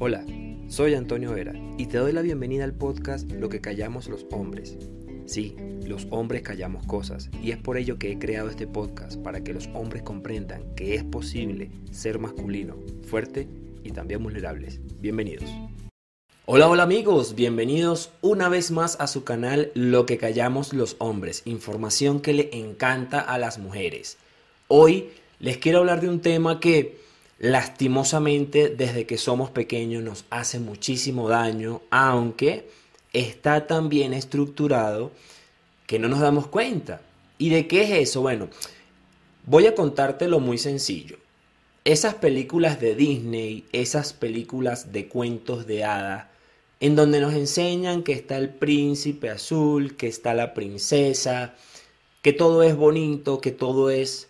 Hola, soy Antonio Vera y te doy la bienvenida al podcast Lo que callamos los hombres. Sí, los hombres callamos cosas y es por ello que he creado este podcast para que los hombres comprendan que es posible ser masculino, fuerte y también vulnerables. Bienvenidos. Hola, hola amigos, bienvenidos una vez más a su canal Lo que callamos los hombres, información que le encanta a las mujeres. Hoy les quiero hablar de un tema que lastimosamente desde que somos pequeños nos hace muchísimo daño, aunque está tan bien estructurado que no nos damos cuenta. ¿Y de qué es eso? Bueno, voy a contártelo muy sencillo. Esas películas de Disney, esas películas de cuentos de hadas, en donde nos enseñan que está el príncipe azul, que está la princesa, que todo es bonito, que todo es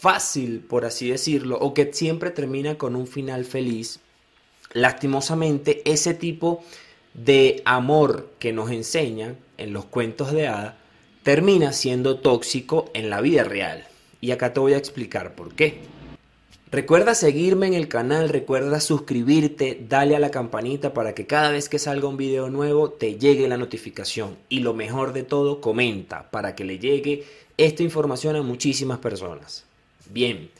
fácil, por así decirlo, o que siempre termina con un final feliz, lastimosamente ese tipo de amor que nos enseñan en los cuentos de hada termina siendo tóxico en la vida real. Y acá te voy a explicar por qué. Recuerda seguirme en el canal, recuerda suscribirte, dale a la campanita para que cada vez que salga un video nuevo te llegue la notificación. Y lo mejor de todo, comenta para que le llegue esta información a muchísimas personas. Bien,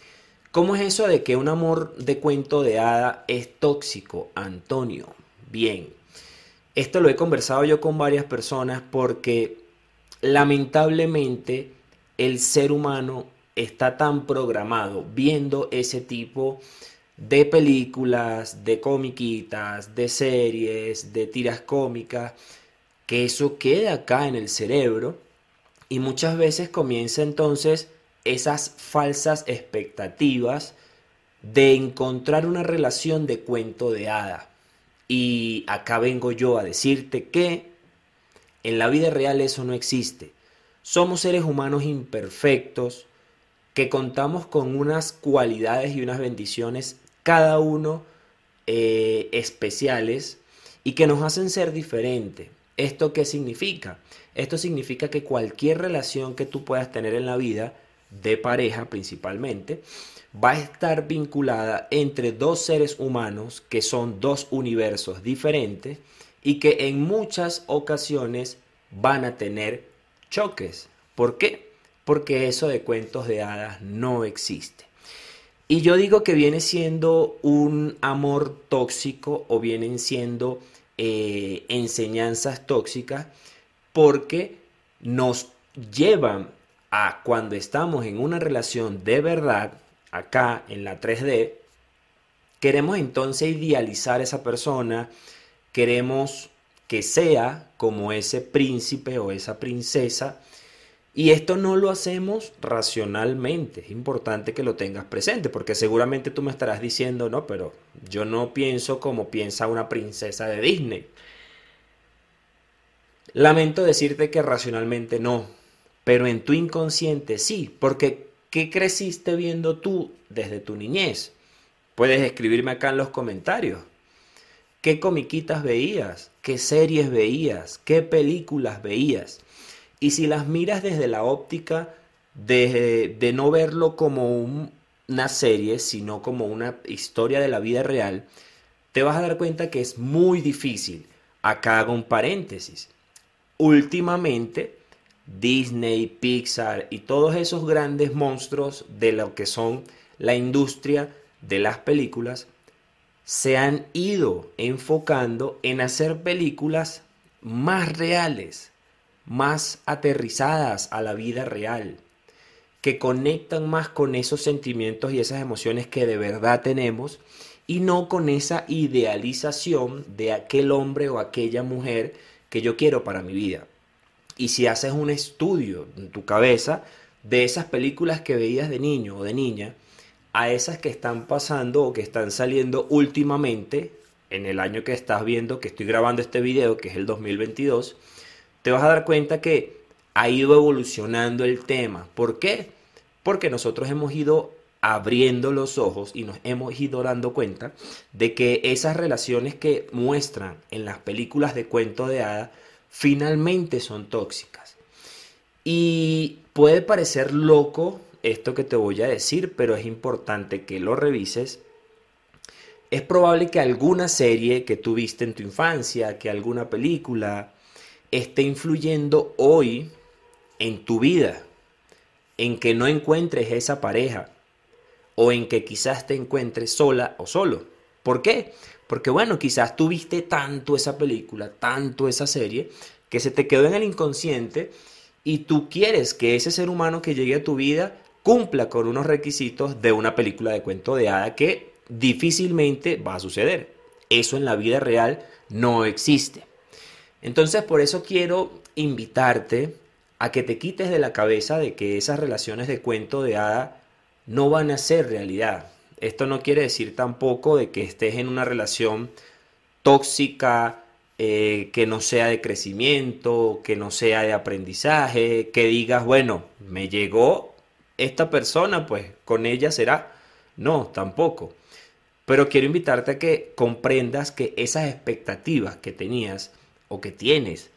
¿cómo es eso de que un amor de cuento de hada es tóxico, Antonio? Bien, esto lo he conversado yo con varias personas porque lamentablemente el ser humano está tan programado viendo ese tipo de películas, de comiquitas, de series, de tiras cómicas, que eso queda acá en el cerebro y muchas veces comienza entonces esas falsas expectativas de encontrar una relación de cuento de hada. Y acá vengo yo a decirte que en la vida real eso no existe. Somos seres humanos imperfectos que contamos con unas cualidades y unas bendiciones, cada uno eh, especiales, y que nos hacen ser diferentes. ¿Esto qué significa? Esto significa que cualquier relación que tú puedas tener en la vida de pareja principalmente, va a estar vinculada entre dos seres humanos que son dos universos diferentes y que en muchas ocasiones van a tener choques. ¿Por qué? Porque eso de cuentos de hadas no existe. Y yo digo que viene siendo un amor tóxico o vienen siendo eh, enseñanzas tóxicas porque nos llevan a cuando estamos en una relación de verdad, acá en la 3D, queremos entonces idealizar a esa persona, queremos que sea como ese príncipe o esa princesa, y esto no lo hacemos racionalmente. Es importante que lo tengas presente, porque seguramente tú me estarás diciendo, no, pero yo no pienso como piensa una princesa de Disney. Lamento decirte que racionalmente no, pero en tu inconsciente sí, porque ¿qué creciste viendo tú desde tu niñez? Puedes escribirme acá en los comentarios. ¿Qué comiquitas veías? ¿Qué series veías? ¿Qué películas veías? Y si las miras desde la óptica de, de no verlo como una serie, sino como una historia de la vida real, te vas a dar cuenta que es muy difícil. Acá hago un paréntesis. Últimamente Disney, Pixar y todos esos grandes monstruos de lo que son la industria de las películas se han ido enfocando en hacer películas más reales, más aterrizadas a la vida real, que conectan más con esos sentimientos y esas emociones que de verdad tenemos y no con esa idealización de aquel hombre o aquella mujer que yo quiero para mi vida. Y si haces un estudio en tu cabeza de esas películas que veías de niño o de niña, a esas que están pasando o que están saliendo últimamente, en el año que estás viendo, que estoy grabando este video, que es el 2022, te vas a dar cuenta que ha ido evolucionando el tema. ¿Por qué? Porque nosotros hemos ido abriendo los ojos y nos hemos ido dando cuenta de que esas relaciones que muestran en las películas de cuento de hadas finalmente son tóxicas. Y puede parecer loco esto que te voy a decir, pero es importante que lo revises. es probable que alguna serie que tuviste en tu infancia, que alguna película, esté influyendo hoy en tu vida, en que no encuentres esa pareja o en que quizás te encuentres sola o solo. ¿Por qué? Porque bueno, quizás tuviste tanto esa película, tanto esa serie, que se te quedó en el inconsciente y tú quieres que ese ser humano que llegue a tu vida cumpla con unos requisitos de una película de cuento de hada que difícilmente va a suceder. Eso en la vida real no existe. Entonces por eso quiero invitarte a que te quites de la cabeza de que esas relaciones de cuento de hada no van a ser realidad. Esto no quiere decir tampoco de que estés en una relación tóxica, eh, que no sea de crecimiento, que no sea de aprendizaje, que digas, bueno, me llegó esta persona, pues con ella será. No, tampoco. Pero quiero invitarte a que comprendas que esas expectativas que tenías o que tienes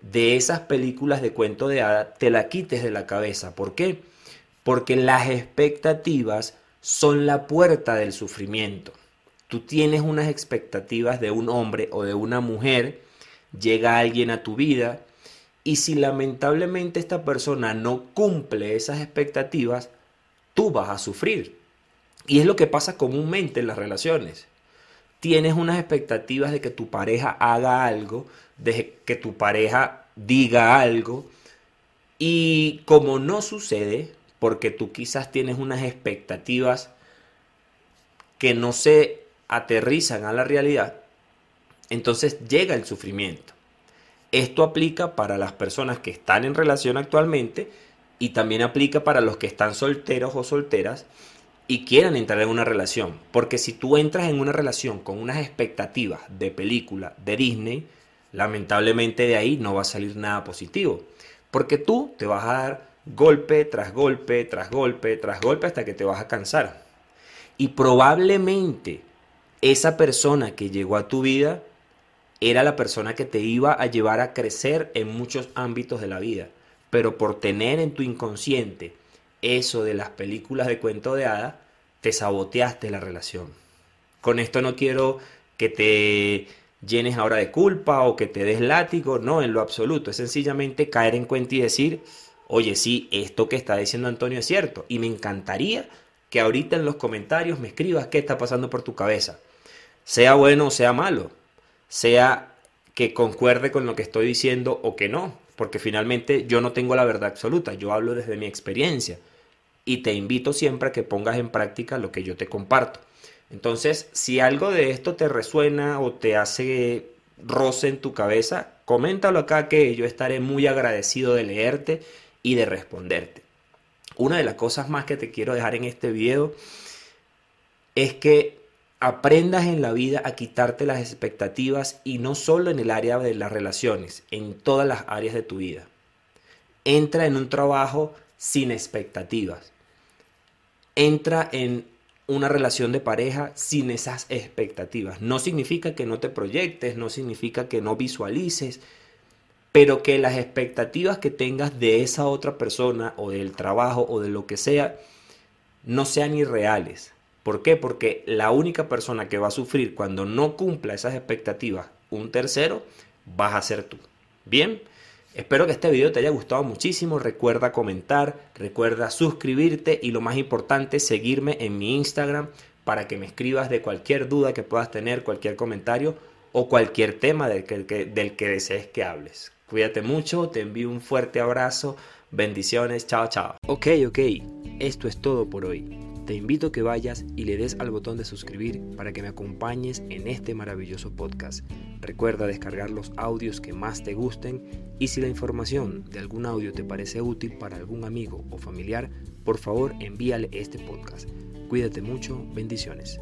de esas películas de cuento de hada, te la quites de la cabeza. ¿Por qué? Porque las expectativas son la puerta del sufrimiento tú tienes unas expectativas de un hombre o de una mujer, llega alguien a tu vida y si lamentablemente esta persona no cumple esas expectativas, tú vas a sufrir. Y es lo que pasa comúnmente en las relaciones. Tienes unas expectativas de que tu pareja haga algo, de que tu pareja diga algo, y como no sucede, porque tú quizás tienes unas expectativas que no se aterrizan a la realidad, entonces llega el sufrimiento. Esto aplica para las personas que están en relación actualmente y también aplica para los que están solteros o solteras y quieran entrar en una relación. Porque si tú entras en una relación con unas expectativas de película de Disney, lamentablemente de ahí no va a salir nada positivo. Porque tú te vas a dar golpe tras golpe, tras golpe, tras golpe hasta que te vas a cansar. Y probablemente esa persona que llegó a tu vida era la persona que te iba a llevar a crecer en muchos ámbitos de la vida. Pero por tener en tu inconsciente eso de las películas de cuento de hada, te saboteaste la relación. Con esto no quiero que te llenes ahora de culpa o que te des látigo, no, en lo absoluto. Es sencillamente caer en cuenta y decir, oye, sí, esto que está diciendo Antonio es cierto. Y me encantaría que ahorita en los comentarios me escribas qué está pasando por tu cabeza sea bueno o sea malo, sea que concuerde con lo que estoy diciendo o que no, porque finalmente yo no tengo la verdad absoluta, yo hablo desde mi experiencia y te invito siempre a que pongas en práctica lo que yo te comparto. Entonces, si algo de esto te resuena o te hace roce en tu cabeza, coméntalo acá que yo estaré muy agradecido de leerte y de responderte. Una de las cosas más que te quiero dejar en este video es que aprendas en la vida a quitarte las expectativas y no solo en el área de las relaciones, en todas las áreas de tu vida. Entra en un trabajo sin expectativas. Entra en una relación de pareja sin esas expectativas. No significa que no te proyectes, no significa que no visualices, pero que las expectativas que tengas de esa otra persona o del trabajo o de lo que sea no sean irreales ¿Por qué? Porque la única persona que va a sufrir cuando no cumpla esas expectativas, un tercero, vas a ser tú. Bien, espero que este video te haya gustado muchísimo. Recuerda comentar, recuerda suscribirte y lo más importante, seguirme en mi Instagram para que me escribas de cualquier duda que puedas tener, cualquier comentario o cualquier tema del que, del que desees que hables. Cuídate mucho, te envío un fuerte abrazo, bendiciones, chao, chao. Ok, ok, esto es todo por hoy. Te invito a que vayas y le des al botón de suscribir para que me acompañes en este maravilloso podcast. Recuerda descargar los audios que más te gusten y si la información de algún audio te parece útil para algún amigo o familiar, por favor envíale este podcast. Cuídate mucho, bendiciones.